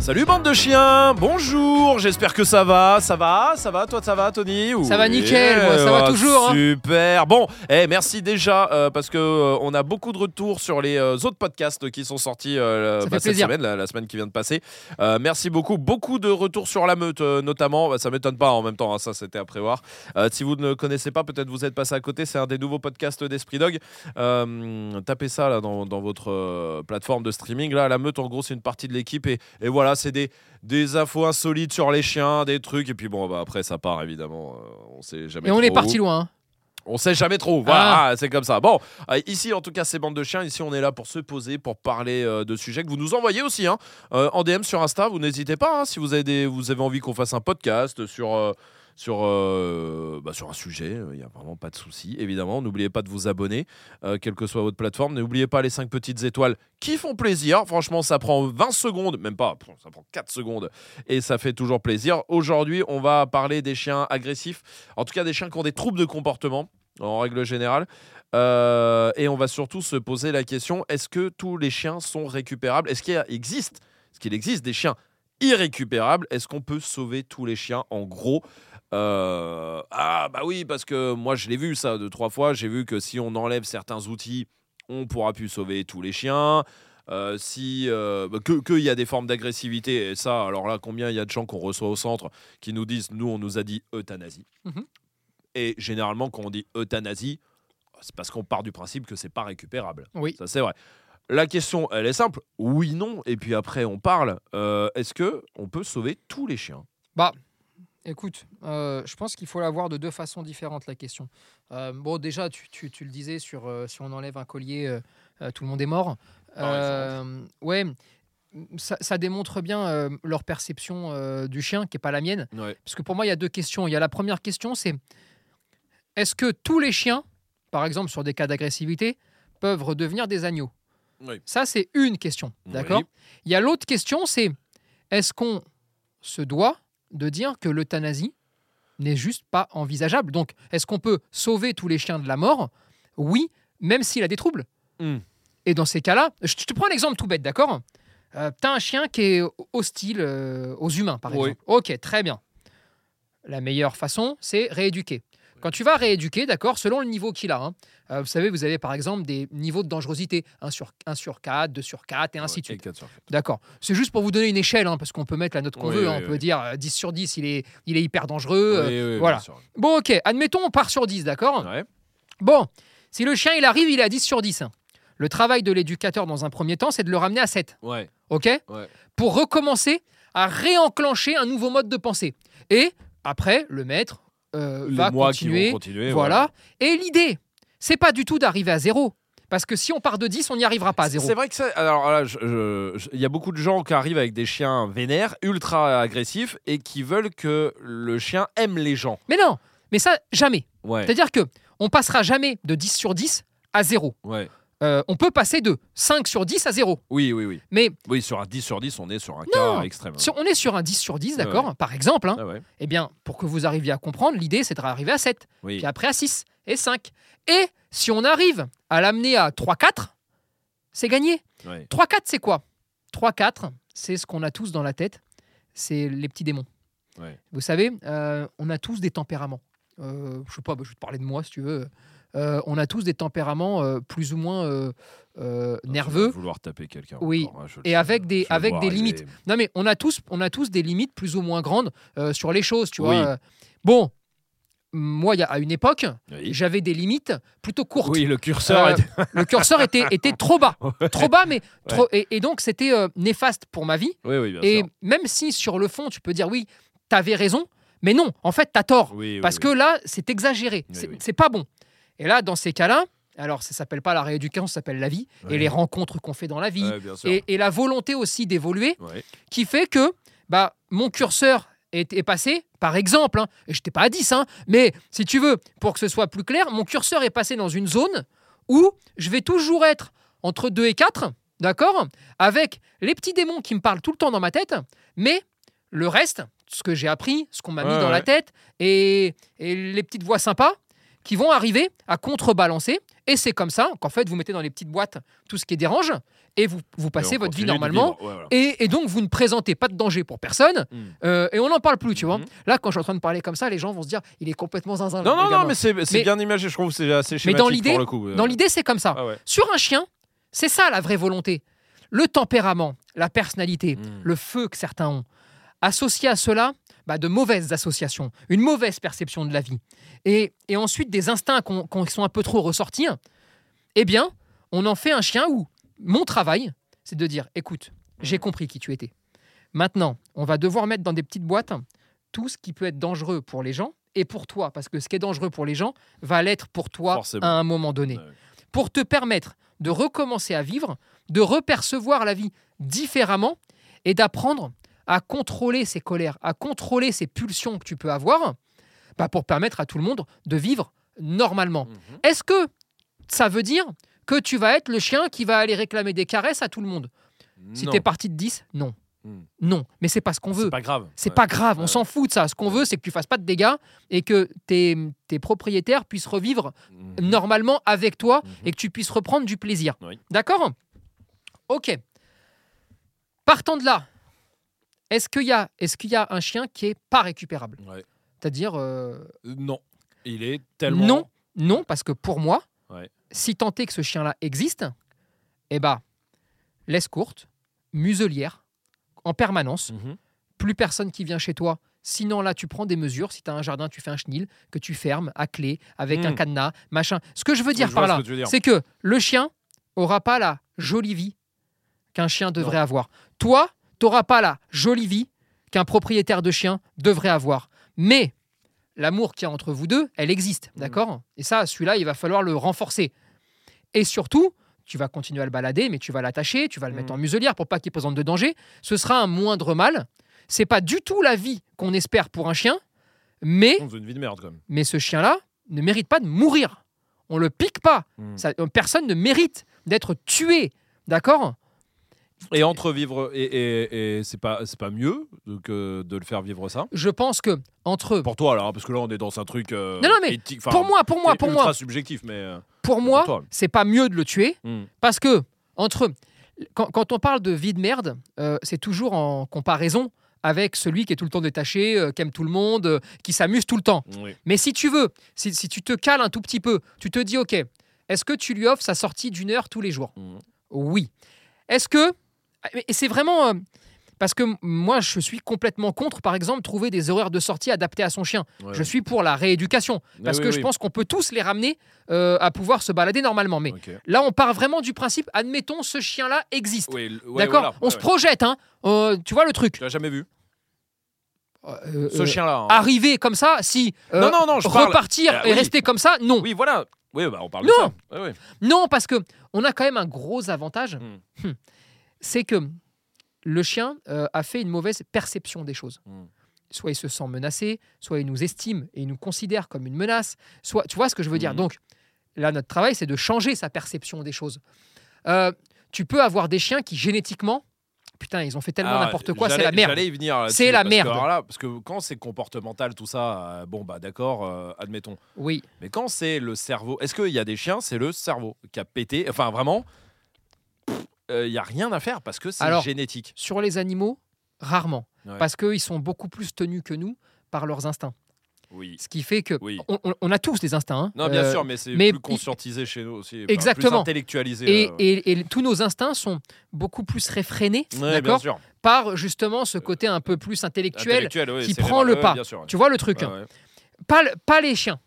Salut bande de chiens, bonjour, j'espère que ça va, ça va, ça va, toi ça va Tony? Ça va nickel, moi, ça va toujours, hein. Super, bon, eh, merci déjà euh, parce que euh, on a beaucoup de retours sur les euh, autres podcasts qui sont sortis euh, bah, cette semaine, la, la semaine qui vient de passer. Merci beaucoup, beaucoup de retours sur la meute notamment, Bah, ça m'étonne pas en même temps, hein, ça c'était à prévoir. Si vous ne connaissez pas, peut-être vous êtes passé à côté, c'est un des nouveaux podcasts d'Esprit Dog. Tapez ça là dans, dans votre plateforme de streaming. Là, la meute, en gros, c'est une partie de l'équipe et, et voilà, c'est des, des infos insolites sur les chiens, des trucs. Et puis bon, bah, après, ça part évidemment. euh, on sait jamais. Et on est parti où. loin. On sait jamais trop. Voilà, c'est comme ça. Bon, euh, ici, en tout cas, c'est bande de chiens. Ici, on est là pour se poser, pour parler euh, de sujets que vous nous envoyez aussi hein, euh, en DM sur Insta. Vous n'hésitez pas hein, si vous avez, des, vous avez envie qu'on fasse un podcast sur. Euh, sur, euh, bah, sur un sujet, il n'y a vraiment pas de souci. Évidemment, n'oubliez pas de vous abonner, euh, quelle que soit votre plateforme. N'oubliez pas les 5 petites étoiles qui font plaisir. Franchement, ça prend 20 secondes, même pas, ça prend 4 secondes et ça fait toujours plaisir. Aujourd'hui, on va parler des chiens agressifs, en tout cas des chiens qui ont des troubles de comportement en règle générale. Euh, et on va surtout se poser la question est-ce que tous les chiens sont récupérables? Est-ce qu'il existe, est-ce qu'il existe des chiens irrécupérables? Est-ce qu'on peut sauver tous les chiens En gros, euh, ah bah oui, parce que moi je l'ai vu ça deux trois fois. J'ai vu que si on enlève certains outils, on pourra plus sauver tous les chiens. Euh, si euh, bah, que qu'il y a des formes d'agressivité et ça, alors là, combien il y a de gens qu'on reçoit au centre qui nous disent, nous on nous a dit euthanasie. Mhm. Et généralement, quand on dit euthanasie, c'est parce qu'on part du principe que c'est pas récupérable. Oui. Ça, c'est vrai. La question, elle est simple. Oui, non. Et puis après, on parle. Est-ce que on peut sauver tous les chiens? Écoute, euh, je pense qu'il faut la voir de deux façons différentes, la question. Euh, bon, déjà, tu, tu- tu le disais, sur, euh, si on enlève un collier, tout le monde est mort. Euh, ouais, ça, ça démontre bien leur perception du chien, qui n'est pas la mienne. Ouais. Parce que pour moi, il y a deux questions. Il y a la première question, c'est est-ce que tous les chiens, par exemple sur des cas d'agressivité, peuvent redevenir des agneaux? Oui. Ça, c'est une question. D'accord? Oui. Il y a l'autre question, c'est est-ce qu'on se doit de dire que l'euthanasie n'est juste pas envisageable Donc, est-ce qu'on peut sauver tous les chiens de la mort? Oui, même s'il a des troubles. Hmm. Et dans ces cas-là, je te je te prends un exemple tout bête, d'accord? Euh, T'as un chien qui est hostile euh, aux humains, par Oui. exemple. Ok, très bien. La meilleure façon, c'est rééduquer. Quand tu vas rééduquer, d'accord, selon le niveau qu'il a, hein, euh, vous savez, vous avez par exemple des niveaux de dangerosité, 1 sur, 1 sur 4, 2 sur 4 et ainsi de Ouais, suite. sur quatre. D'accord. C'est juste pour vous donner une échelle, hein, parce qu'on peut mettre la note qu'on Oui, veut. oui, hein. on oui. peut dire euh, 10 sur 10, il est, il est hyper dangereux. euh. Voilà. Bon, ok, admettons, on part sur 10, d'accord? Ouais. Bon, si le chien, il arrive, il est à 10 sur 10. hein. Le travail de l'éducateur, dans un premier temps, c'est de le ramener à 7, Ouais. ok? Ouais. Pour recommencer à réenclencher un nouveau mode de pensée. Et après, le maître euh, va mois qui vont continuer. continuer, voilà. Et l'idée, c'est pas du tout d'arriver à zéro. Parce que si on part de 10, on n'y arrivera pas à zéro. C'est vrai que ça. Alors il y a beaucoup de gens qui arrivent avec des chiens vénères, ultra agressifs, et qui veulent que le chien aime les gens. Mais non, mais ça, jamais. Ouais. C'est-à-dire que on passera jamais de 10 sur 10 à 0. Ouais. Euh, on peut passer de 5 sur 10 à 0. Oui, oui, oui. Mais Oui, sur un 10 sur 10, on est sur un Non. cas extrême. si on est sur un 10 sur 10, d'accord Ouais. Par exemple, hein, Ah ouais. eh bien, pour que vous arriviez à comprendre, l'idée, c'est d'arriver à 7, Oui. puis après à 6 et 5. Et si on arrive à l'amener à 3-4, c'est gagné. Ouais. 3-4, c'est quoi? 3-4, c'est ce qu'on a tous dans la tête, c'est les petits démons. Vous savez, euh, on a tous des tempéraments. Euh, je sais pas, bah, je vais te parler de moi si tu veux. Euh, on a tous des tempéraments euh, plus ou moins euh, vas nerveux. Vouloir taper quelqu'un. Oui. encore, hein, Et avec des- Je le avec des arriver. limites. Non mais on a tous, on a tous des limites plus ou moins grandes sur les choses, tu Oui. vois. Bon, moi, il y a, à une époque, Oui. j'avais des limites plutôt courtes. Oui, le curseur. Était- Le curseur était, était trop bas, Ouais. trop bas, mais trop. Et, et donc c'était néfaste pour ma vie. Oui, oui, bien Et sûr. même si sur le fond, tu peux dire oui, t'avais raison, mais non, en fait, t'as tort. Oui, oui, Parce oui. que là, c'est exagéré. C'est pas bon. Et là, dans ces cas-là, alors ça s'appelle pas la rééducation, ça s'appelle la vie. Ouais. Et les rencontres qu'on fait dans la vie. Ouais, et, et la volonté aussi d'évoluer Ouais. qui fait que bah, mon curseur est, est passé, par exemple, hein, et je n'étais pas à 10, hein, mais si tu veux, pour que ce soit plus clair, mon curseur est passé dans une zone où je vais toujours être entre 2 et 4, d'accord Avec les petits démons qui me parlent tout le temps dans ma tête, mais le reste, ce que j'ai appris, ce qu'on m'a mis dans la tête, et, et les petites voix sympas, qui vont arriver à contrebalancer. Et c'est comme ça qu'en fait, vous mettez dans les petites boîtes tout ce qui dérange et vous, vous passez Et votre vie normalement. vivre. Ouais, voilà. Et, et donc, vous ne présentez pas de danger pour personne. Mm. euh, et on n'en parle plus, tu vois. Mhm. Là, quand je suis en train de parler comme ça, les gens vont se dire il est complètement zinzin. Non, non, non, mais c'est Mais- bien imagé. Je trouve c'est assez Mais schématique dans l'idée- pour le coup. Dans l'idée, c'est comme ça. Ah ouais. Sur un chien, c'est ça la vraie volonté. Le tempérament, la personnalité, Mm. le feu que certains ont. Associé à cela, bah, de mauvaises associations, une mauvaise perception de la vie. Et, et ensuite, des instincts qui sont un peu trop ressortis. Eh bien, on en fait un chien où mon travail, c'est de dire écoute, j'ai compris qui tu étais. Maintenant, on va devoir mettre dans des petites boîtes tout ce qui peut être dangereux pour les gens et pour toi, parce que ce qui est dangereux pour les gens va l'être pour toi Forcément. à un moment donné Ouais. pour te permettre de recommencer à vivre, de repercevoir la vie différemment et d'apprendre à contrôler ses colères, à contrôler ces pulsions que tu peux avoir, bah, pour permettre à tout le monde de vivre normalement. Mhm. Est-ce que ça veut dire que tu vas être le chien qui va aller réclamer des caresses à tout le monde? Si tu es parti de 10, non. Hmm. Non, mais c'est pas ce qu'on veut. c'est pas grave. C'est Ouais. pas grave, on Ouais. s'en fout de ça. Ce qu'on veut, c'est que tu fasses pas de dégâts et que tes, tes propriétaires puissent revivre Mhm. normalement avec toi Mhm. et que tu puisses reprendre du plaisir. Oui. D'accord? Ok. Partant de là, est-ce qu'il y, a- qu'il y a un chien qui est pas récupérable Ouais. C'est-à-dire, euh, Euh, Non. Il est tellement. non, non, parce que pour moi, Ouais. si tant est que ce chien-là existe, eh ben, laisse courte, muselière, en permanence, Mhm. plus personne qui vient chez toi. Sinon, là, tu prends des mesures. Si tu as un jardin, tu fais un chenil que tu fermes à clé avec un Mm. cadenas, machin. Ce que je veux dire je par ce là, que c'est que le chien aura pas la jolie vie qu'un chien devrait avoir. Toi, tu n'auras pas la jolie vie qu'un propriétaire de chien devrait avoir. Mais l'amour qu'il y a entre vous deux, elle existe, Mm. d'accord? Et ça, celui-là, il va falloir le renforcer. Et surtout, tu vas continuer à le balader, mais tu vas l'attacher, tu vas le mettre Mm. en muselière pour pas qu'il présente de danger. Ce sera un moindre mal. C'est pas du tout la vie qu'on espère pour un chien, mais, On faisait une vie de merde quand même. mais ce chien-là ne mérite pas de mourir. On le pique pas. Mm. Ça- personne ne mérite d'être tué, d'accord? Et entre vivre et, et, et c'est pas c'est pas mieux que de le faire vivre ça? Je pense que entre Pour toi alors hein, parce que là on est dans un truc. euh, Non, non, mais éthique, pour moi, pour moi, pour ultra moi, subjectif mais. euh, pour moi, c'est pas mieux de le tuer hmm. parce que entre quand, quand on parle de vie de merde, euh, c'est toujours en comparaison avec celui qui est tout le temps détaché, euh, qui aime tout le monde, qui s'amuse tout le temps. Oui. Mais si tu veux, si, si tu te cales un tout petit peu, tu te dis ok, est-ce que tu lui offres sa sortie d'une heure tous les jours? Mhm. Oui. Est-ce que et c'est vraiment euh, parce que moi je suis complètement contre, par exemple, trouver des horaires de sortie adaptés à son chien. Ouais, Je ouais. suis pour la rééducation parce Oui, que oui, je oui. pense qu'on peut tous les ramener euh, à pouvoir se balader normalement. Mais là, on part vraiment du principe, admettons, ce chien-là existe. Oui, l- ouais, D'accord voilà, On se projette, hein. Euh, tu vois le truc. Tu l'as jamais vu Euh, ce euh, chien là. Arriver comme ça, si. Non, non, non, je parle- repartir Ah, et rester comme ça, non. Oui voilà. Oui bah on parle Non. de ça. Non, parce que on a quand même un gros avantage. Mm. Hmm. C'est que le chien euh, a fait une mauvaise perception des choses. Mm. Soit il se sent menacé, soit il nous estime et il nous considère comme une menace. Soit, tu vois ce que je veux dire Mhm. Donc là, notre travail, c'est de changer sa perception des choses. Euh, tu peux avoir des chiens qui génétiquement, putain, ils ont fait tellement Ah, n'importe quoi, c'est la merde. J'allais y venir. là-dessus, C'est la parce que, merde. alors là, parce que quand c'est comportemental tout ça, euh, bon bah d'accord, euh, admettons. Oui, Mais quand c'est le cerveau, est-ce qu'il y a des chiens, c'est le cerveau qui a pété Enfin, vraiment, il n'y a rien à faire parce que c'est génétique. sur les animaux, rarement, Ouais. parce qu'ils sont beaucoup plus tenus que nous par leurs instincts. Oui. Ce qui fait que Oui. on, a tous des instincts. hein. Non, bien Euh, sûr, mais c'est plus conscientisé chez nous aussi. Exactement. Plus intellectualisé. Et, euh. et- et tous nos instincts sont beaucoup plus réfrénés, Ouais, bien d'accord, sûr. par justement ce côté un peu plus intellectuel. Intellectuel, ouais, qui prend le pas. Sûr. Tu vois le truc hein. pas, pas les chiens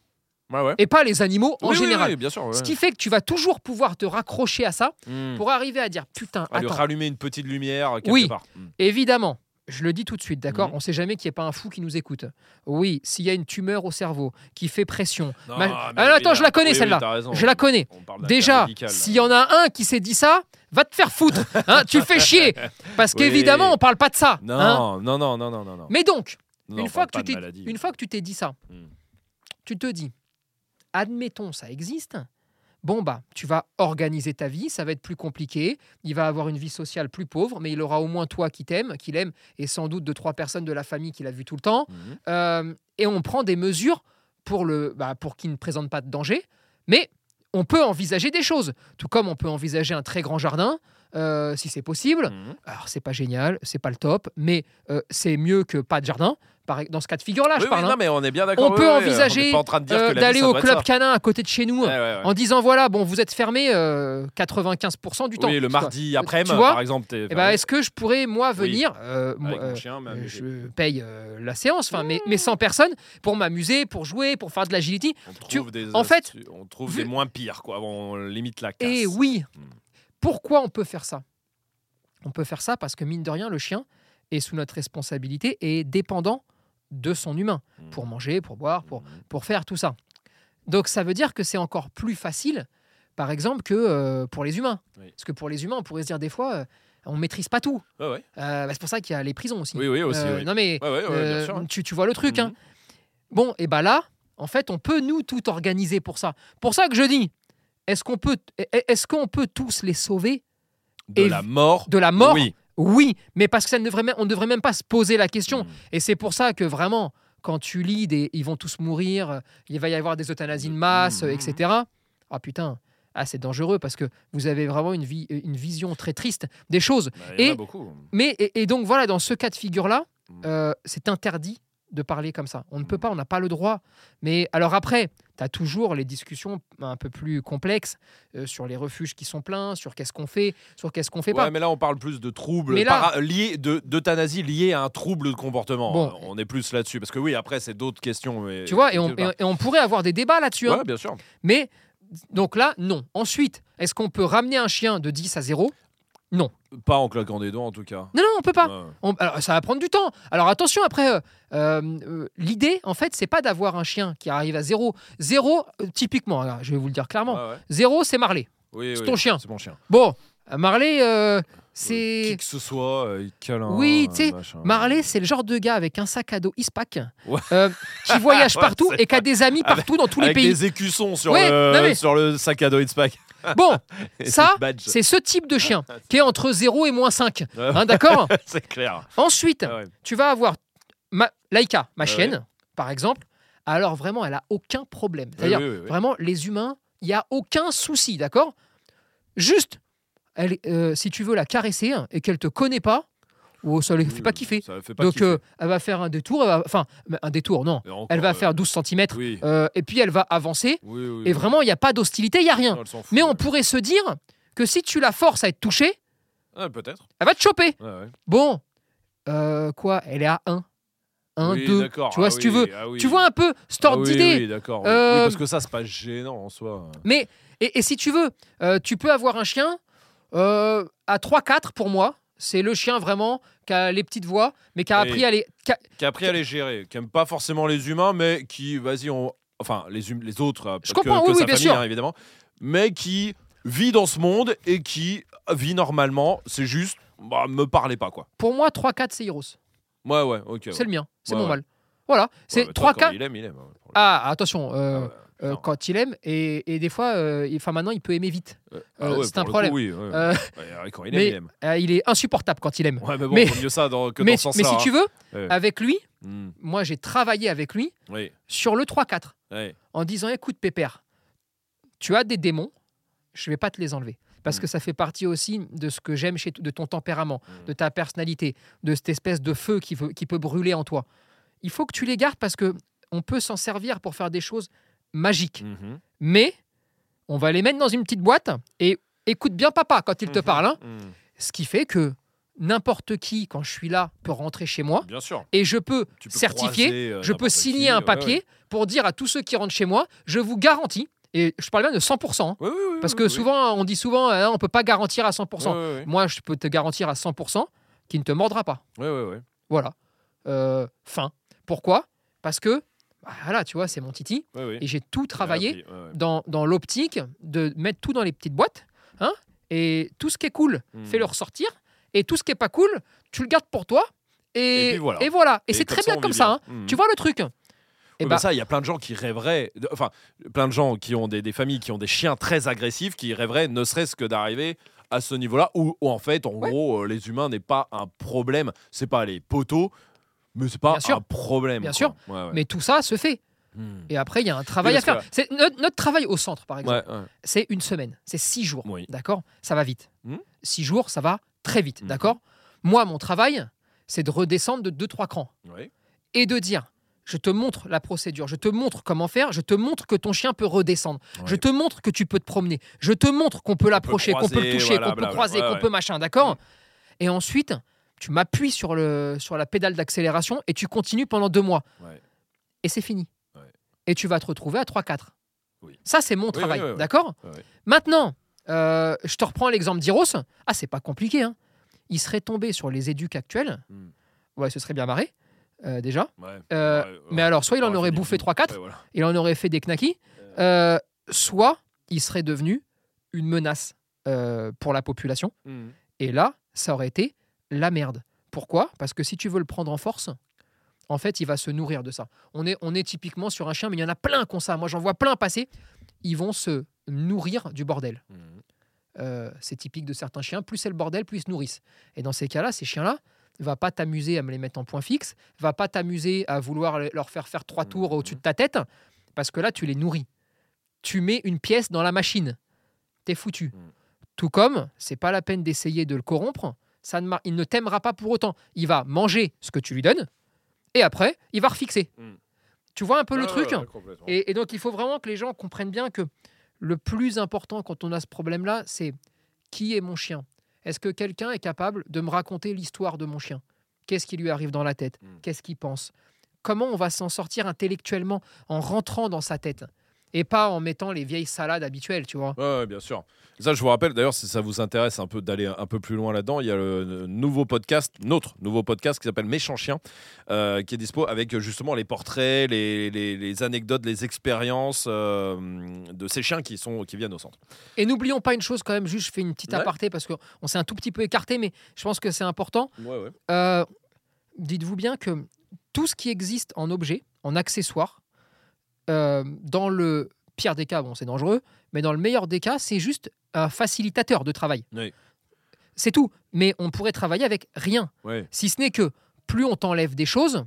Ouais, ouais. et pas les animaux en Oui, général. oui, bien sûr. ouais. Ce qui fait que tu vas toujours pouvoir te raccrocher à ça Hmm. pour arriver à dire putain, À lui rallumer une petite lumière quelque Oui. part. Hmm. évidemment. Je le dis tout de suite, d'accord Mhm. On sait jamais qu'il n'y ait pas un fou qui nous écoute. Oui, s'il y a une tumeur au cerveau qui fait pression. Non, Ma- Ah, attends, je la connais celle-là. Je la connais. Déjà, s'il y en a un qui s'est dit ça, va te faire foutre. hein, tu fais chier. Parce qu'évidemment, on parle pas de ça. Non, hein. non, non, non, non, non. Mais donc, Non, une, fois que tu une fois que tu t'es dit ça, Hmm. tu te dis, admettons, ça existe. Bon, bah, tu vas organiser ta vie, ça va être plus compliqué. Il va avoir une vie sociale plus pauvre, mais il aura au moins toi qui t'aimes, qui l'aime, et sans doute deux, trois personnes de la famille qu'il a vu tout le temps. Mhm. Euh, et on prend des mesures pour, le, bah, pour qu'il ne présente pas de danger. Mais on peut envisager des choses. Tout comme on peut envisager un très grand jardin, euh, si c'est possible. Mhm. Alors, c'est pas génial, c'est pas le top, mais euh, c'est mieux que pas de jardin. Dans ce cas de figure-là, Oui, je parle. oui, hein. mais on est bien d'accord. On oui, peut envisager, Euh, d'aller au club canin à côté de chez nous Ouais, ouais, ouais. en disant voilà, bon, vous êtes fermé euh, 95% du temps. Oui, le mardi après-midi, par exemple. t'es Eh ben, est-ce que je pourrais, moi, venir mon chien, je paye la séance, enfin, mais, mais sans personne, pour m'amuser, pour jouer, pour faire de l'agility. On tu- trouve des en fait, on trouve vu- des moins pires, quoi. On limite la casse. Et oui, Hmm. Pourquoi on peut faire ça? On peut faire ça parce que, mine de rien, le chien est sous notre responsabilité et est dépendant de son humain Hmm. pour manger, pour boire, pour, Mhm. pour faire tout ça. Donc ça veut dire que c'est encore plus facile, par exemple, que euh, pour les humains. Oui. Parce que pour les humains, on pourrait se dire des fois, euh, on maîtrise pas tout. Ouais. Euh, bah, c'est pour ça qu'il y a les prisons aussi. Oui, oui, aussi. Oui. Non mais Ouais, ouais, ouais, bien sûr. tu, tu vois le truc. hein. Mhm. Bon, et bah là, en fait, on peut nous tout organiser pour ça. Pour ça que je dis, est-ce qu'on peut, qu'on peut tous les sauver? De et- la mort? de la mort? Oui. Oui, mais parce que ça ne devrait même, on ne devrait même pas se poser la question. Mhm. Et c'est pour ça que vraiment, quand tu lis des, ils vont tous mourir, il va y avoir des euthanasies de masse, euh, etc. Ah putain, ah c'est dangereux parce que vous avez vraiment une, vie, une vision très triste des choses. Bah, il y en a Et- beaucoup. Mais et, et donc voilà, dans ce cas de figure-là, Mhm. euh, c'est interdit de parler comme ça. On ne peut Mhm. pas, on n'a pas le droit. Mais alors après, tu as toujours les discussions un peu plus complexes euh, sur les refuges qui sont pleins, sur qu'est-ce qu'on fait, sur qu'est-ce qu'on fait Ouais, pas. mais là, on parle plus de troubles là- liés, de- d'euthanasie liés à un trouble de comportement. Bon. On est plus là-dessus. Parce que oui, après, c'est d'autres questions. mais- Tu vois, et on, et- pourrait avoir des débats là-dessus. hein. Ouais, bien sûr. Mais donc là, non. Ensuite, est-ce qu'on peut ramener un chien de 10 à 0 Pas en claquant des doigts, en tout cas. Non, non, on peut pas. Ouais. On- alors, ça va prendre du temps. Alors attention, après, euh, euh, euh, l'idée, en fait, c'est pas d'avoir un chien qui arrive à 0. 0, euh, typiquement, alors, je vais vous le dire clairement, ouais. 0, c'est Marley. Oui, C'est oui, ton chien. C'est mon chien. Bon, Marley, euh, Qui c'est. que ce soit, euh, câlin. Oui, tu sais. Marley, c'est le genre de gars avec un sac à dos Ispac Ouais. euh, qui voyage partout et qui a des amis Avec- partout dans tous les Avec pays. des écussons sur, Ouais, le, non, mais- sur le sac à dos It's Pack. Bon, Ça, c'est ce type de chien qui est entre 0 et moins 5. Ouais. Hein, D'accord c'est clair. Ensuite, Ah tu vas avoir ma, Laika, ma Ah chienne, par exemple. Alors vraiment, elle a aucun problème. C'est-à-dire, oui, oui, oui. vraiment, les humains, il n'y a aucun souci, d'accord? Juste, elle, euh, si tu veux la caresser hein, et qu'elle te connaît pas, oh, ça ne fait pas kiffer. Fait pas Donc, kiffer. euh, elle va faire un détour, va- enfin, un détour, non. Encore, Elle va euh, faire 12 cm, Oui. et puis elle va avancer, Oui, oui, et vraiment, il n'y a pas d'hostilité, il n'y a rien. Non, fout, Mais on ouais. pourrait se dire que si tu la forces à être touchée, Ah, Peut-être. elle va te choper. Ouais. Bon, quoi Elle est à 1. 1, Oui, 2. d'accord. Tu vois, Ah si tu oui, veux. ah. Tu vois un peu cet Ah ordre oui, d'idée. Oui, d'accord. parce que ça, c'est pas gênant en soi. Mais, et, et si tu veux, tu peux avoir un chien euh, à 3-4 pour moi. C'est le chien vraiment qui a les petites voix, mais qui a Oui. appris à les. qui a- Qui a appris à les gérer, qui aime pas forcément les humains, mais qui, vas-y, on... enfin, les, hum- les autres, euh, Je que- comprends, que, oui, oui, sa bien famille, sûr. hein, évidemment, mais qui vit dans ce monde et qui vit normalement. C'est juste, bah, me parlez pas, quoi. Pour moi, 3-4, c'est Heroes. Ouais, ouais, ok. C'est le mien. C'est Ouais, mon ouais. mal. Voilà. C'est Ouais, mais toi, 3-4. quand Il aime, il aime. hein, pour le- Ah, attention. euh, Ah ouais, euh, quand il aime, et, et des fois, euh, enfin maintenant, il peut aimer vite. Euh, ouais, c'est un problème. Coup, oui, ouais, ouais. Ouais, quand il aime, mais il aime. il est insupportable quand il aime. Ouais, mais bon, mais- vaut mieux ça dans, que mais, dans ce mais sens-là. si tu veux, avec lui, Hmm, moi j'ai travaillé avec lui Oui, sur le 3-4 ouais. en disant écoute Pépère, tu as des démons, je vais pas te les enlever. Parce Mm. que ça fait partie aussi de ce que j'aime chez de ton tempérament, Mm. de ta personnalité, de cette espèce de feu qui, veut- qui peut brûler en toi. Il faut que tu les gardes parce que on peut s'en servir pour faire des choses magiques. Mhm. Mais on va les mettre dans une petite boîte et écoute bien papa quand il te Mhm. parle. hein. Mhm. Ce qui fait que n'importe qui, quand je suis là, peut rentrer chez moi Bien sûr. et je peux certifier croiser, euh, je peux signer qui, un papier ouais. pour dire à tous ceux qui rentrent chez moi, je vous garantis, et je parle bien de 100%, hein, Oui, oui, oui, parce oui, que oui. souvent, on dit souvent, euh, on peut pas garantir à 100%. Ouais, ouais, ouais. Moi, je peux te garantir à 100% qu'il ne te mordra pas. Ouais, ouais, ouais. Voilà. Euh, fin. Pourquoi? Parce que, voilà, tu vois, c'est mon titi, Ouais, et j'ai tout travaillé Ouais, ouais. dans, dans l'optique de mettre tout dans les petites boîtes, hein, et tout ce qui est cool, Hmm. fais-le ressortir, et tout ce qui est pas cool, tu le gardes pour toi, et, Et voilà. Et, Et c'est très ça, bien comme ça. bien. hein. Tu vois le truc? Oui, Et mais bah, ça, il y a plein de gens qui rêveraient, de- enfin, plein de gens qui ont des, des familles qui ont des chiens très agressifs, qui rêveraient ne serait-ce que d'arriver à ce niveau-là, où, où en fait, en Ouais. gros, euh, les humains n'est pas un problème. C'est pas les poteaux, mais c'est pas Bien sûr. un problème. Bien quoi. sûr. Ouais, ouais. Mais tout ça se fait. Hmm. Et après, il y a un travail Oui, à faire. notre, notre travail au centre, par exemple. Ouais, ouais. c'est une semaine, c'est six jours. Oui. D'accord? Ça va vite. Mhm. Six jours, ça va très vite. Mhm. D'accord? Moi, mon travail, c'est de redescendre de deux, trois crans et de dire je te montre la procédure, je te montre comment faire, je te montre que ton chien peut redescendre, je te montre que tu peux te promener, je te montre qu'on peut l'approcher, qu'on peut le toucher, voilà, qu'on peut croiser, Ouais, qu'on ouais. peut machin, d'accord? Et ensuite, tu m'appuies sur, le, sur la pédale d'accélération et tu continues pendant deux mois. Ouais. Et c'est fini. Ouais. Et tu vas te retrouver à 3-4. Oui. Ça, c'est mon travail, oui, oui, oui. d'accord. Maintenant, euh, je te reprends l'exemple d'Iros. Ah, c'est pas compliqué. Hein. Il serait tombé sur les éduques actuels. Hmm. Ouais, ce serait bien marré, euh, déjà. Euh. Mais alors, soit il en aurait bouffé coup. 3-4, Ouais, voilà. il en aurait fait des knackis, soit il serait devenu une menace pour la population. Hmm. Et là, ça aurait été la merde. Pourquoi? Parce que si tu veux le prendre en force, en fait, il va se nourrir de ça. On est, on est typiquement sur un chien, mais il y en a plein qui ont ça. Moi, j'en vois plein passer. Ils vont se nourrir du bordel. Hmm. Euh, c'est typique de certains chiens. Plus c'est le bordel, plus ils se nourrissent. Et dans ces cas-là, ces chiens-là, va pas t'amuser à me les mettre en point fixe, va pas t'amuser à vouloir le- leur faire faire trois tours Mhm. au-dessus de ta tête, parce que là, tu les nourris. Tu mets une pièce dans la machine, t'es foutu. Mhm. Tout comme, c'est pas la peine d'essayer de le corrompre, ça ne mar- il ne t'aimera pas pour autant. Il va manger ce que tu lui donnes, et après, il va refixer. Mhm. Tu vois un peu le truc ouais, et, et donc, il faut vraiment que les gens comprennent bien que le plus important quand on a ce problème-là, c'est qui est mon chien? Est-ce que quelqu'un est capable de me raconter l'histoire de mon chien? Qu'est-ce qui lui arrive dans la tête? Mm. Qu'est-ce qu'il pense? Comment on va s'en sortir intellectuellement en rentrant dans sa tête? Et pas en mettant les vieilles salades habituelles, tu vois Ouais, ouais, bien sûr. Ça, je vous rappelle, d'ailleurs, si ça vous intéresse un peu d'aller un peu plus loin là-dedans, il y a le nouveau podcast, notre nouveau podcast qui s'appelle Méchant Chien, euh, qui est dispo avec justement les portraits, les, les- les anecdotes, les expériences euh, de ces chiens qui, sont, qui viennent au centre. Et n'oublions pas une chose quand même, juste je fais une petite Ouais. aparté parce qu'on s'est un tout petit peu écarté, mais je pense que c'est important. Ouais, ouais. Euh, Dites-vous bien que tout ce qui existe en objet, en accessoire, euh, dans le pire des cas, bon, c'est dangereux, mais dans le meilleur des cas, c'est juste un facilitateur de travail. Oui. C'est tout. Mais on pourrait travailler avec rien. Si ce n'est que plus on t'enlève des choses,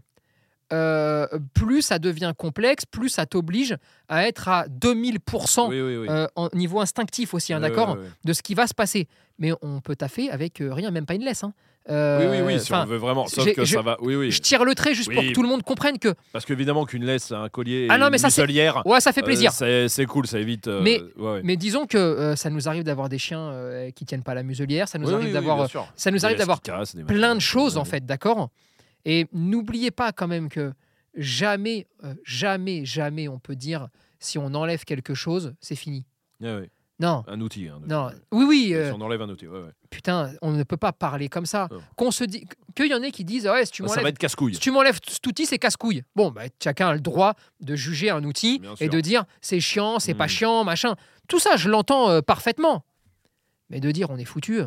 euh, plus ça devient complexe, plus ça t'oblige à être à 2000% Oui, oui, oui. euh, en niveau instinctif aussi, hein, d'accord. De ce qui va se passer. Mais on peut taffer avec euh, rien, même pas une laisse. hein. Oui, Euh, oui, oui, si on veut vraiment. Sauf que je- ça va. Oui, oui. je tire le trait juste pour que tout le monde comprenne que Parce qu'évidemment qu'une laisse, un collier, Ah non, mais une muselière, ouais ça fait plaisir c'est c'est cool, ça évite. euh, Mais- ouais, ouais. mais disons que ça nous arrive d'avoir des chiens qui tiennent pas la muselière ça nous arrive d'avoir ça nous arrive d'avoir plein de choses en fait d'accord? Et n'oubliez pas quand même que jamais euh, jamais jamais on peut dire si on enlève quelque chose c'est fini ouais. non Un outil. hein, non oui oui Si euh, on enlève un outil, ouais, ouais. putain on ne peut pas parler comme ça Non. qu'on se dit qu'il y en ait qui disent ouais si tu Ça va m'enlèves être casse-couille. Si tu m'enlèves cet outil, c'est casse-couille. Bon, bah, chacun a le droit de juger un outil et de dire c'est chiant, c'est pas Mm. chiant, machin. Tout ça, je l'entends euh, parfaitement. Mais de dire on est foutu,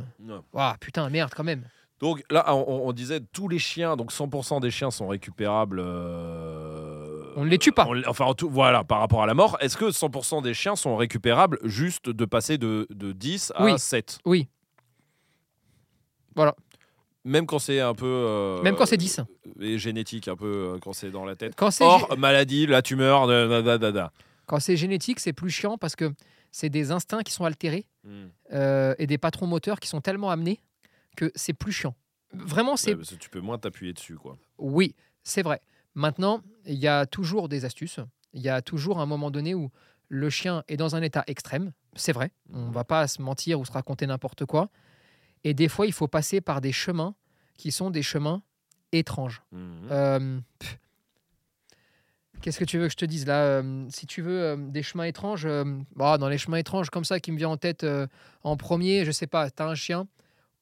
ouah, putain, merde quand même. Donc là, on, on disait tous les chiens, donc 100% des chiens sont récupérables. euh, On ne les tue pas. on- enfin, en tout- voilà, par rapport à la mort. Est-ce que 100% des chiens sont récupérables juste de passer de, de 10 à Oui. 7 Oui. Voilà. Même quand c'est un peu. euh, Même quand c'est 10. Et génétique, un peu euh, quand c'est dans la tête. Quand c'est Or, maladie, la tumeur, da, quand c'est génétique, c'est plus chiant parce que c'est des instincts qui sont altérés Hmm. euh, et des patrons moteurs qui sont tellement amenés que c'est plus chiant. Vraiment, c'est Ouais, tu peux moins t'appuyer dessus, quoi. Oui, c'est vrai. Maintenant, il y a toujours des astuces. Il y a toujours un moment donné où le chien est dans un état extrême. C'est vrai. On Mhm. va pas se mentir ou se raconter n'importe quoi. Et des fois, il faut passer par des chemins qui sont des chemins étranges. Mhm. Euh. Qu'est-ce que tu veux que je te dise là Euh, Si tu veux euh, des chemins étranges, bah, dans les chemins étranges comme ça qui me vient en tête en premier, je sais pas, tu as un chien,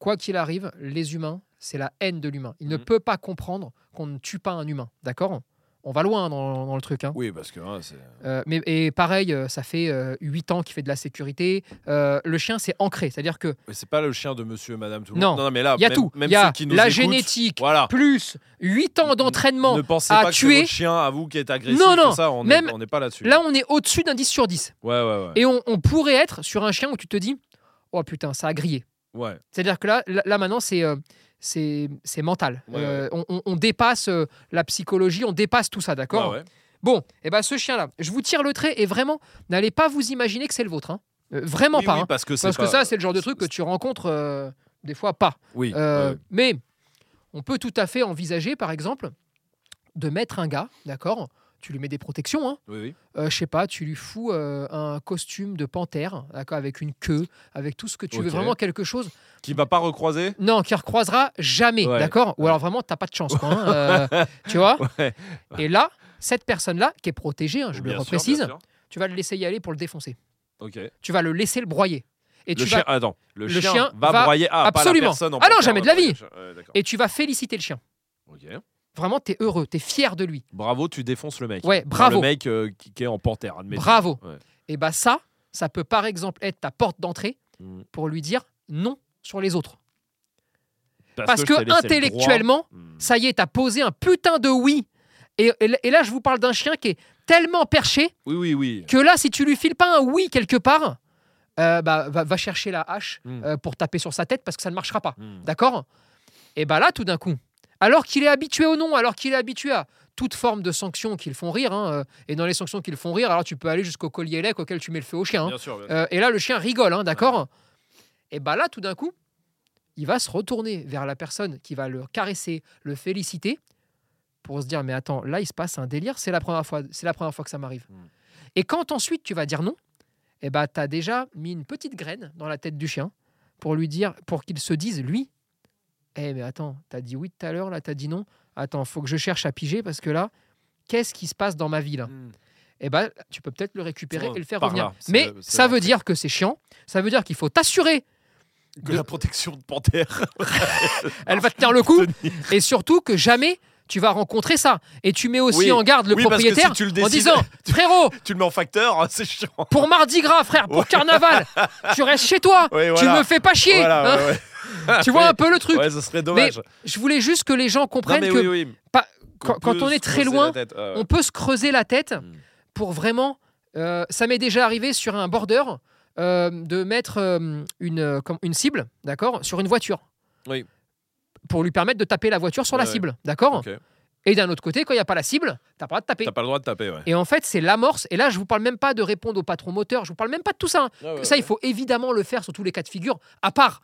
quoi qu'il arrive, les humains, c'est la haine de l'humain. Il ne Mhm. peut pas comprendre qu'on ne tue pas un humain, d'accord? On va loin dans, dans le truc. hein. Oui, parce que hein. Euh, mais, et pareil, euh, ça fait 8 ans qu'il fait de la sécurité. Euh, le chien, c'est ancré. C'est-à-dire que Mais c'est pas le chien de monsieur, madame, tout le Non. monde. mais là, il y a même, tout. Même y a ceux qui nous la écoutent, génétique, Voilà. plus 8 ans d'entraînement Ne pensez à pas que c'est tuer. votre chien à vous qui est agressif. Non, non, ça, on même- n'est pas là-dessus. Là, on est au-dessus d'un 10 sur 10. Ouais, ouais, ouais. Et on, on pourrait être sur un chien où tu te dis Oh putain, ça a grillé. Ouais. C'est-à-dire que là, là, maintenant, c'est. euh, c'est mental. Ouais, Euh, on, on- on dépasse euh, la psychologie, on dépasse tout ça, d'accord Ouais. Bon, et ben ce chien-là, je vous tire le trait et vraiment, n'allez pas vous imaginer que c'est le vôtre. hein. Euh, vraiment Oui, pas. oui, hein. parce que Parce que ça, c'est le genre de truc que tu rencontres des fois pas. Oui. Mais on peut tout à fait envisager, par exemple, de mettre un gars, d'accord Tu lui mets des protections, hein Oui, oui. euh, je sais pas, tu lui fous euh, un costume de panthère, d'accord, avec une queue, avec tout ce que tu veux, vraiment quelque chose. Qui va pas recroiser Non, qui recroisera jamais, Ouais. d'accord Ou alors vraiment, t'as pas de chance, quoi. hein, euh, tu vois Ouais. Et là, cette personne-là, qui est protégée, hein, je Bien le reprécise, sûr. tu vas le laisser y aller pour le défoncer. Tu vas le laisser le broyer. Et le tu chien, vas attends, le, le chien, chien va, broyer ah, pas la Absolument. personne en Ah non, jamais de la vie. et tu vas féliciter le chien. Vraiment, t'es heureux, t'es fier de lui. Bravo, tu défonces le mec. Ouais, Enfin, bravo. Le mec euh, qui, qui est en panthère, admettons. Bravo. Ouais. Et bah ça, ça peut par exemple être ta porte d'entrée Mm. pour lui dire non sur les autres. Parce, Parce que, intellectuellement, Hmm. ça y est, t'as posé un putain de oui. Et, et là- et là, je vous parle d'un chien qui est tellement perché Oui, oui, oui. que là, si tu lui files pas un oui quelque part, euh, bah, va, va chercher la hache Mm. euh, pour taper sur sa tête parce que ça ne marchera pas. D'accord? Et bah là, tout d'un coup, alors qu'il est habitué au non, alors qu'il est habitué à toute forme de sanctions qui le font rire, hein, euh, et dans les sanctions qui le font rire, alors tu peux aller jusqu'au collier lec auquel tu mets le feu au chien. hein. Bien sûr. bien sûr. Euh, et là, le chien rigole, hein, d'accord? Et bah là, tout d'un coup, il va se retourner vers la personne qui va le caresser, le féliciter, pour se dire mais attends, là, il se passe un délire. C'est la première fois, c'est la première fois que ça m'arrive. Mm. Et quand ensuite tu vas dire non, et bah t'as déjà mis une petite graine dans la tête du chien pour lui dire, pour qu'il se dise lui, eh mais attends, t'as dit oui tout à l'heure, là, t'as dit non. Attends, faut que je cherche à piger parce que là, qu'est-ce qui se passe dans ma vie là? Hmm. eh ben, tu peux peut-être le récupérer et le faire revenir. là, Mais le- ça veut dire que c'est chiant. Ça veut dire qu'il faut t'assurer. Que de- la protection de panthère. Elle va te tenir le coup. et surtout que jamais tu vas rencontrer ça. Et tu mets aussi Oui. en garde le Oui, propriétaire si tu le en disant Frérot, tu le mets en facteur, hein, c'est chiant. pour Mardi Gras, frère, pour Carnaval, tu restes chez toi. Tu voilà. me fais pas chier. Voilà, hein. ouais, ouais. Tu vois Oui. un peu le truc. Ça serait dommage. Je voulais juste que les gens comprennent mais que oui, oui. pas- quand, on est très loin, tête. On peut se creuser la tête Mm. pour vraiment. euh, ça m'est déjà arrivé sur un border euh, de mettre euh, une cible, d'accord, sur une voiture. Oui. Pour lui permettre de taper la voiture sur Ouais, la cible, d'accord. Et d'un autre côté, quand il n'y a pas la cible, t'as pas le droit de taper. T'as pas le droit de taper, ouais. Et en fait, c'est l'amorce. Et là, je vous parle même pas de répondre au patron moteur. Je vous parle même pas de tout ça. hein. Ah ouais, ça, il faut évidemment le faire sur tous les cas de figure. À part,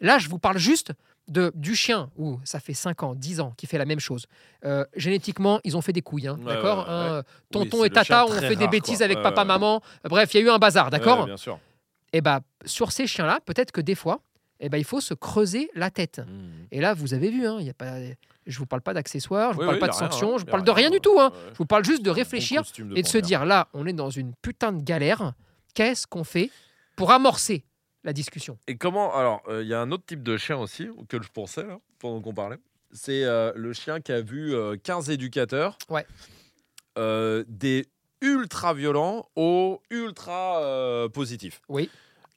là, je vous parle juste de, du chien, où ça fait 5 ans, 10 ans, qui fait la même chose. Euh, génétiquement, ils ont fait des couilles, hein, d'accord hein, Tonton et Tata ont fait des bêtises quoi. avec papa, maman. Bref, il y a eu un bazar, d'accord Bien sûr. Et bah, sur ces chiens-là, peut-être que des fois, eh ben, il faut se creuser la tête. Hmm. Et là, vous avez vu, hein, y a pas, je vous parle pas d'accessoires, je vous Oui, parle oui, pas de rien, sanctions, hein. je a parle de rien rien, du tout. Hein. ouais. Je vous parle juste de Bon réfléchir et de se dire là, on est dans une putain de galère. Qu'est-ce qu'on fait pour amorcer la discussion? Et comment Alors, il y a un autre type de chien aussi auquel je pensais là, pendant qu'on parlait. C'est euh, le chien qui a vu euh, 15 éducateurs. Ouais. euh, des ultra violents aux ultra euh, positifs. Oui.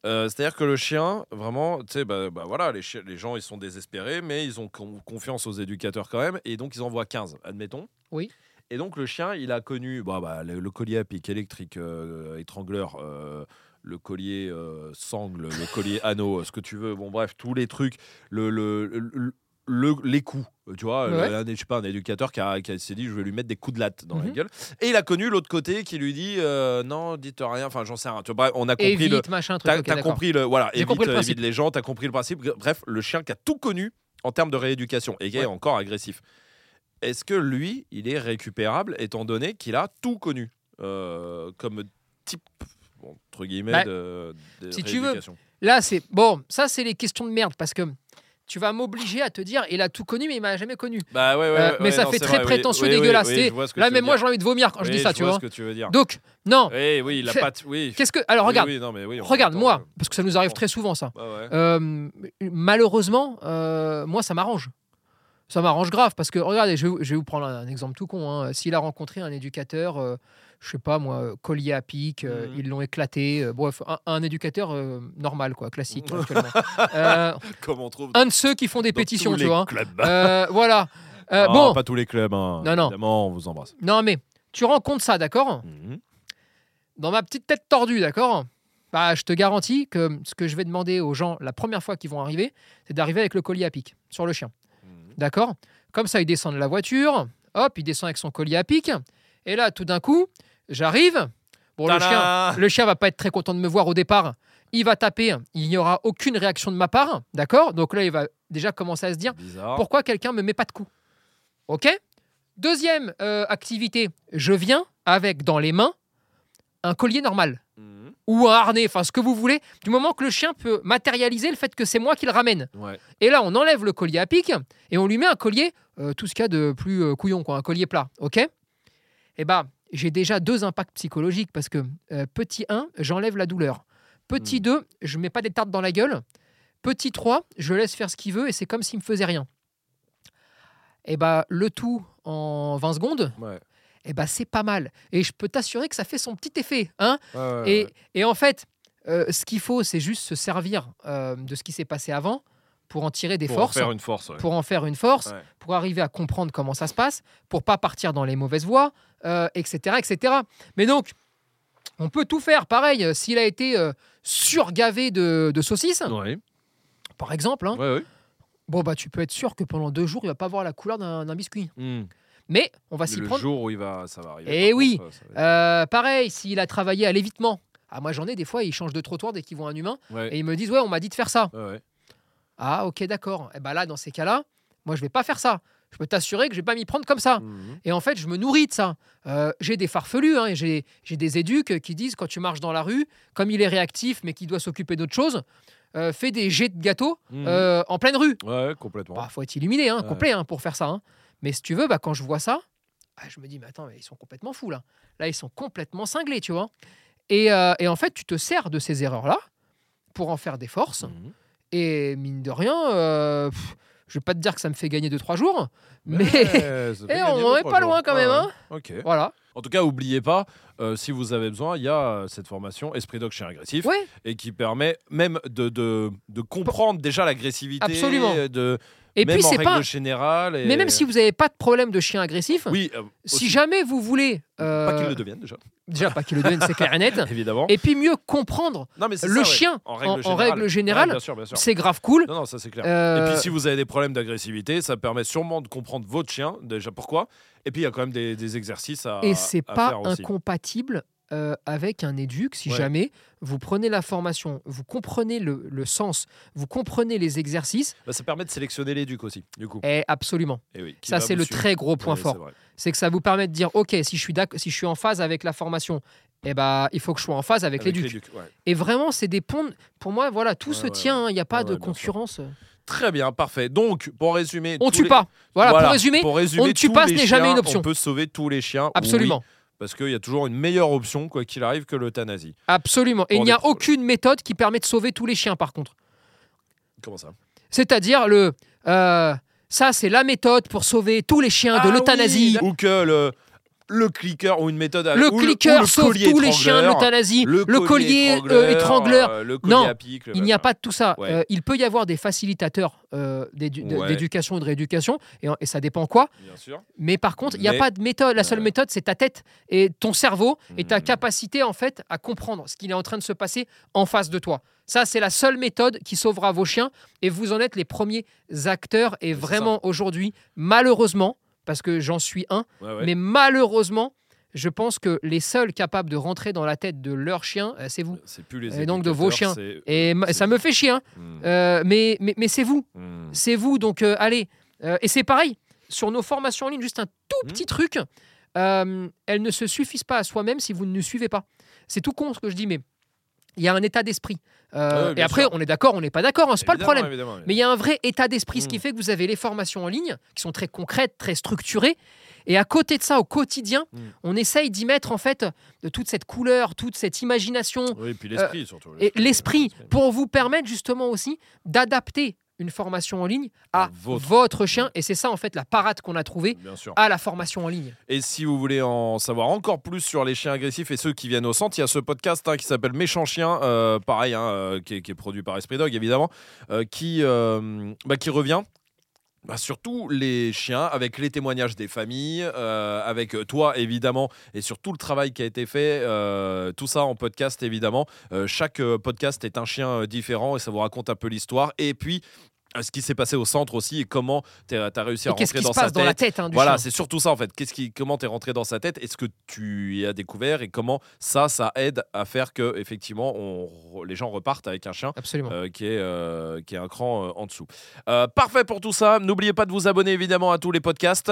Euh, C'est-à-dire que le chien, vraiment, tu sais, bah, bah voilà, les, gens ils sont désespérés, mais ils ont con- confiance aux éducateurs quand même, et donc ils envoient 15, admettons. Oui. Et donc le chien, il a connu bah, bah, le, le collier à pic électrique, euh, étrangleur, euh, le collier sangle, le collier anneau, ce que tu veux, bon bref, tous les trucs, le, le, le- le- les coups, tu vois, Ouais. un, je sais pas, un éducateur qui, a- qui s'est dit je vais lui mettre des coups de latte dans la Mhm. gueule. Et il a connu l'autre côté qui lui dit euh, non, dites rien, enfin j'en sais rien. Tu vois, bref, on a compris Évite, le, machin, truc. T'as compris le voilà, évite, compris le euh, principe. évite les gens, t'as compris le principe. Bref, le chien qui a tout connu en termes de rééducation et qui est encore agressif. Est-ce que lui, il est récupérable étant donné qu'il a tout connu euh, comme type entre guillemets Bah, de, de si tu veux, Là, c'est bon. Ça, c'est les questions de merde parce que tu vas m'obliger à te dire, il a tout connu, mais il m'a jamais connu. Bah ouais, ouais, Euh, ouais, mais ça non, fait très vrai, prétentieux, oui, dégueulasse. oui, Là, même moi, j'ai envie de vomir quand je dis ça, tu vois vois. ce que tu veux dire. Donc, non. Oui, oui, il a Fais- pas. t- Oui. Qu'est-ce que Alors, regarde. non, mais Regarde, moi, euh, parce que ça nous arrive très souvent, ça. ouais. Euh, malheureusement, euh, moi, ça m'arrange. Ça m'arrange grave parce que, regardez, je vais, vous- je vais vous prendre un, exemple tout con. hein. S'il a rencontré un éducateur, euh, je sais pas moi, collier à pic, euh, Mhm. ils l'ont éclaté. euh, bref, un, un éducateur euh, normal, quoi, classique. Euh, Comme on trouve un de ceux qui font des pétitions, tous tu les vois. clubs. Voilà. Non, bon, pas tous les clubs. hein. Non, non. Évidemment, on vous embrasse. non, mais tu rencontres ça, d'accord? Mhm. Dans ma petite tête tordue, d'accord? Bah, je te garantis que ce que je vais demander aux gens la première fois qu'ils vont arriver, c'est d'arriver avec le collier à pic sur le chien. D'accord? Comme ça, il descend de la voiture, hop, il descend avec son collier à pic. Et là, tout d'un coup, j'arrive. Bon, le chien, le chien va pas être très content de me voir au départ. Il va taper. Il n'y aura aucune réaction de ma part. D'accord? Donc là, il va déjà commencer à se dire Bizarre. pourquoi quelqu'un me met pas de coup Ok? Deuxième euh, activité, je viens avec dans les mains un collier normal Mhm. ou un harnais, enfin ce que vous voulez, du moment que le chien peut matérialiser le fait que c'est moi qui le ramène. Ouais. Et là, on enlève le collier à pic et on lui met un collier, euh, tout ce qu'il y a de plus euh, couillon, quoi, un collier plat, ok? Eh bah, j'ai déjà deux impacts psychologiques parce que euh, petit 1, j'enlève la douleur. Petit Hmm. 2, je mets pas des tartes dans la gueule. Petit 3, je laisse faire ce qu'il veut et c'est comme s'il me faisait rien. Et bah, le tout en 20 secondes, Ouais. Eh bah, c'est pas mal. Et je peux t'assurer que ça fait son petit effet, hein Ouais, et, ouais. et en fait, euh, ce qu'il faut, c'est juste se servir euh, de ce qui s'est passé avant pour en tirer des Pour forces, faire une force. ouais. pour en faire une force, pour arriver à comprendre comment ça se passe, pour pas partir dans les mauvaises voies, euh, etc., etc. Mais donc, on peut tout faire. Pareil, s'il a été surgavé de, de saucisses, par exemple, hein, bon bah tu peux être sûr que pendant deux jours, il va pas voir la couleur d'un biscuit. Mhm. Mais on va s'y Le prendre. jour où il va, ça va arriver. Eh par oui. contre, ça va être- Euh, pareil, s'il a travaillé à l'évitement. Ah, moi j'en ai des fois, ils changent de trottoir dès qu'ils voient un humain Ouais. et ils me disent ouais, on m'a dit de faire ça. Ouais. Ah, ok, d'accord. Et ben là, dans ces cas-là, moi je vais pas faire ça. Je peux t'assurer que je vais pas m'y prendre comme ça. Mhm. Et en fait, je me nourris de ça. Euh, j'ai des farfelus, hein, et j'ai des éduques qui disent quand tu marches dans la rue, comme il est réactif mais qu'il doit s'occuper d'autre chose, euh, fais des jets de gâteaux Mhm. euh, en pleine rue. Ouais, complètement. Bah, faut être illuminé, hein, Ouais. complet, hein, pour faire ça. Mais si tu veux, bah, quand je vois ça, ah, je me dis, mais attends, mais ils sont complètement fous là. Là, ils sont complètement cinglés, tu vois. Et, euh, et en fait, tu te sers de ces erreurs-là pour en faire des forces. Mhm. Et mine de rien, euh, pff, je vais pas te dire que ça me fait gagner 2-3 jours, mais Eh, on en est pas jours. loin quand même, hein. Ok. voilà. En tout cas, oubliez pas, euh, si vous avez besoin, il y a euh, cette formation Esprit Dog Chien Agressif Ouais, et qui permet même de, de, de comprendre déjà l'agressivité. Absolument. De, et même puis en c'est règle pas. générale. et- Mais même si vous n'avez pas de problème de chien agressif, Oui, euh, si jamais vous voulez. euh, Pas qu'il le devienne déjà, Déjà, pas qu'il le devienne, c'est clair et net. évidemment. Et puis mieux comprendre non, mais c'est le ça, chien en en, règle en générale. règle générale, Ouais, bien sûr, bien sûr. c'est grave cool. Non, non, ça c'est clair. Euh, Et puis si vous avez des problèmes d'agressivité, ça permet sûrement de comprendre votre chien, déjà pourquoi. Et puis il y a quand même des, des exercices à Et c'est pas incompatible euh, avec un éduc si Ouais. jamais vous prenez la formation, vous comprenez le, le sens, vous comprenez les exercices. Bah, ça permet de sélectionner l'éduc aussi, du coup. Et absolument. Et oui, qui Ça, c'est le très gros point Ouais, fort. c'est que ça vous permet de dire ok, si je suis, d'ac- si je suis en phase avec la formation, eh ben, il faut que je sois en phase avec, Avec l'éduc. ouais. Et vraiment, c'est des ponts. Pour moi, voilà, tout se tient. hein, Il n'y a pas de bien sûr. Très bien, parfait. Donc, pour résumer. On tue les- pas. Voilà, Voilà, pour résumer, pour résumer, on ne tue pas, ce n'est jamais une option. On peut sauver tous les chiens. absolument. oui, parce qu'il y a toujours une meilleure option, quoi qu'il arrive, que l'euthanasie. Absolument. Et il n'y a aucune méthode qui permet de sauver tous les chiens, par contre. Comment ça? C'est-à-dire le. euh, ça, c'est la méthode pour sauver tous les chiens de Ah l'euthanasie. oui, Ou que le, le clicker ou une méthode. à- le ou clicker ou le sauve tous les chiens de l'euthanasie. Le, Le collier euh, étrangleur. euh, le collier Non, à Il n'y a pas de tout ça. Ouais. Euh, il peut y avoir des facilitateurs euh, Ouais. d'éducation et de rééducation, et, et ça dépend quoi. Bien sûr. Mais par contre, il n'y a Mais- pas de méthode. La seule méthode, c'est ta tête et ton cerveau et ta Mhm. capacité en fait à comprendre ce qu'il est en train de se passer en face de toi. Ça, c'est la seule méthode qui sauvera vos chiens et vous en êtes les premiers acteurs. Et vraiment, aujourd'hui, malheureusement, parce que j'en suis un, Ouais, ouais. mais malheureusement, je pense que les seuls capables de rentrer dans la tête de leur chien, euh, c'est vous. C'est plus les Et donc de vos chiens. Et ça me fait chier, hein. Hmm, Euh, mais, mais, mais c'est vous. hmm. C'est vous, donc euh, allez. Euh, et c'est pareil, sur nos formations en ligne, juste un tout Mhm. petit truc, elles ne se suffisent pas à soi-même si vous ne nous suivez pas. C'est tout con ce que je dis, mais il y a un état d'esprit. Euh, ouais, et après, sûr. on est d'accord, on n'est pas d'accord, hein, c'est pas le problème. évidemment, Mais il y a un vrai état d'esprit, ce qui Mhm. fait que vous avez les formations en ligne, qui sont très concrètes, très structurées. Et à côté de ça, au quotidien, Mhm. on essaye d'y mettre en fait de toute cette couleur, toute cette imagination, Oui, puis l'esprit surtout. Euh, et l'esprit pour vous permettre justement aussi d'adapter une formation en ligne à votre. votre, chien. Et c'est ça en fait la parade qu'on a trouvée à la formation en ligne. Et si vous voulez en savoir encore plus sur les chiens agressifs et ceux qui viennent au centre, il y a ce podcast hein, qui s'appelle Méchant Chien, euh, pareil, hein, euh, qui, est, qui est produit par Esprit Dog évidemment, euh, qui, euh, bah, qui revient. Bah, sur tous les chiens, avec les témoignages des familles, euh, avec toi évidemment, et sur tout le travail qui a été fait, euh, tout ça en podcast évidemment. Euh, chaque podcast est un chien différent et ça vous raconte un peu l'histoire. Et puis ce qui s'est passé au centre aussi et comment tu as réussi à Et qu'est-ce rentrer qui dans se sa passe dans la tête. hein, du Voilà, c'est surtout ça en fait. Qu'est-ce qui, comment t'es rentré dans sa tête Est-ce que tu y as découvert et comment ça, ça aide à faire que effectivement, on, les gens repartent avec un chien euh, qui, est, euh, qui est un cran euh, en dessous. Parfait pour tout ça. N'oubliez pas de vous abonner évidemment à tous les podcasts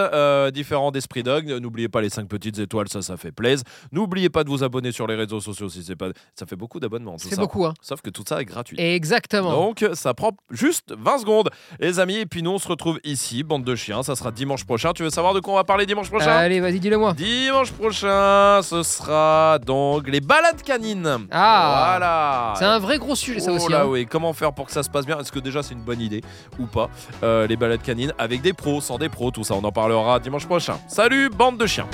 différents d'Esprit Dog. N'oubliez pas les 5 petites étoiles, ça, ça fait plaisir. N'oubliez pas de vous abonner sur les réseaux sociaux si c'est pas. Ça fait beaucoup d'abonnements. C'est beaucoup. Hein. Sauf que tout ça est gratuit. Exactement. Donc ça prend juste 20 secondes, les amis. Et puis nous, on se retrouve ici, bande de chiens. Ça sera dimanche prochain. Tu veux savoir de quoi on va parler dimanche prochain Allez, vas-y, dis-le moi. Dimanche prochain, ce sera donc les balades canines. Ah. Voilà. C'est un vrai gros sujet, ça Oh aussi. là hein. oui, comment faire pour que ça se passe bien? Est-ce que déjà c'est une bonne idée ou pas Euh, Les balades canines avec des pros, sans des pros, tout ça, on en parlera dimanche prochain. Salut, bande de chiens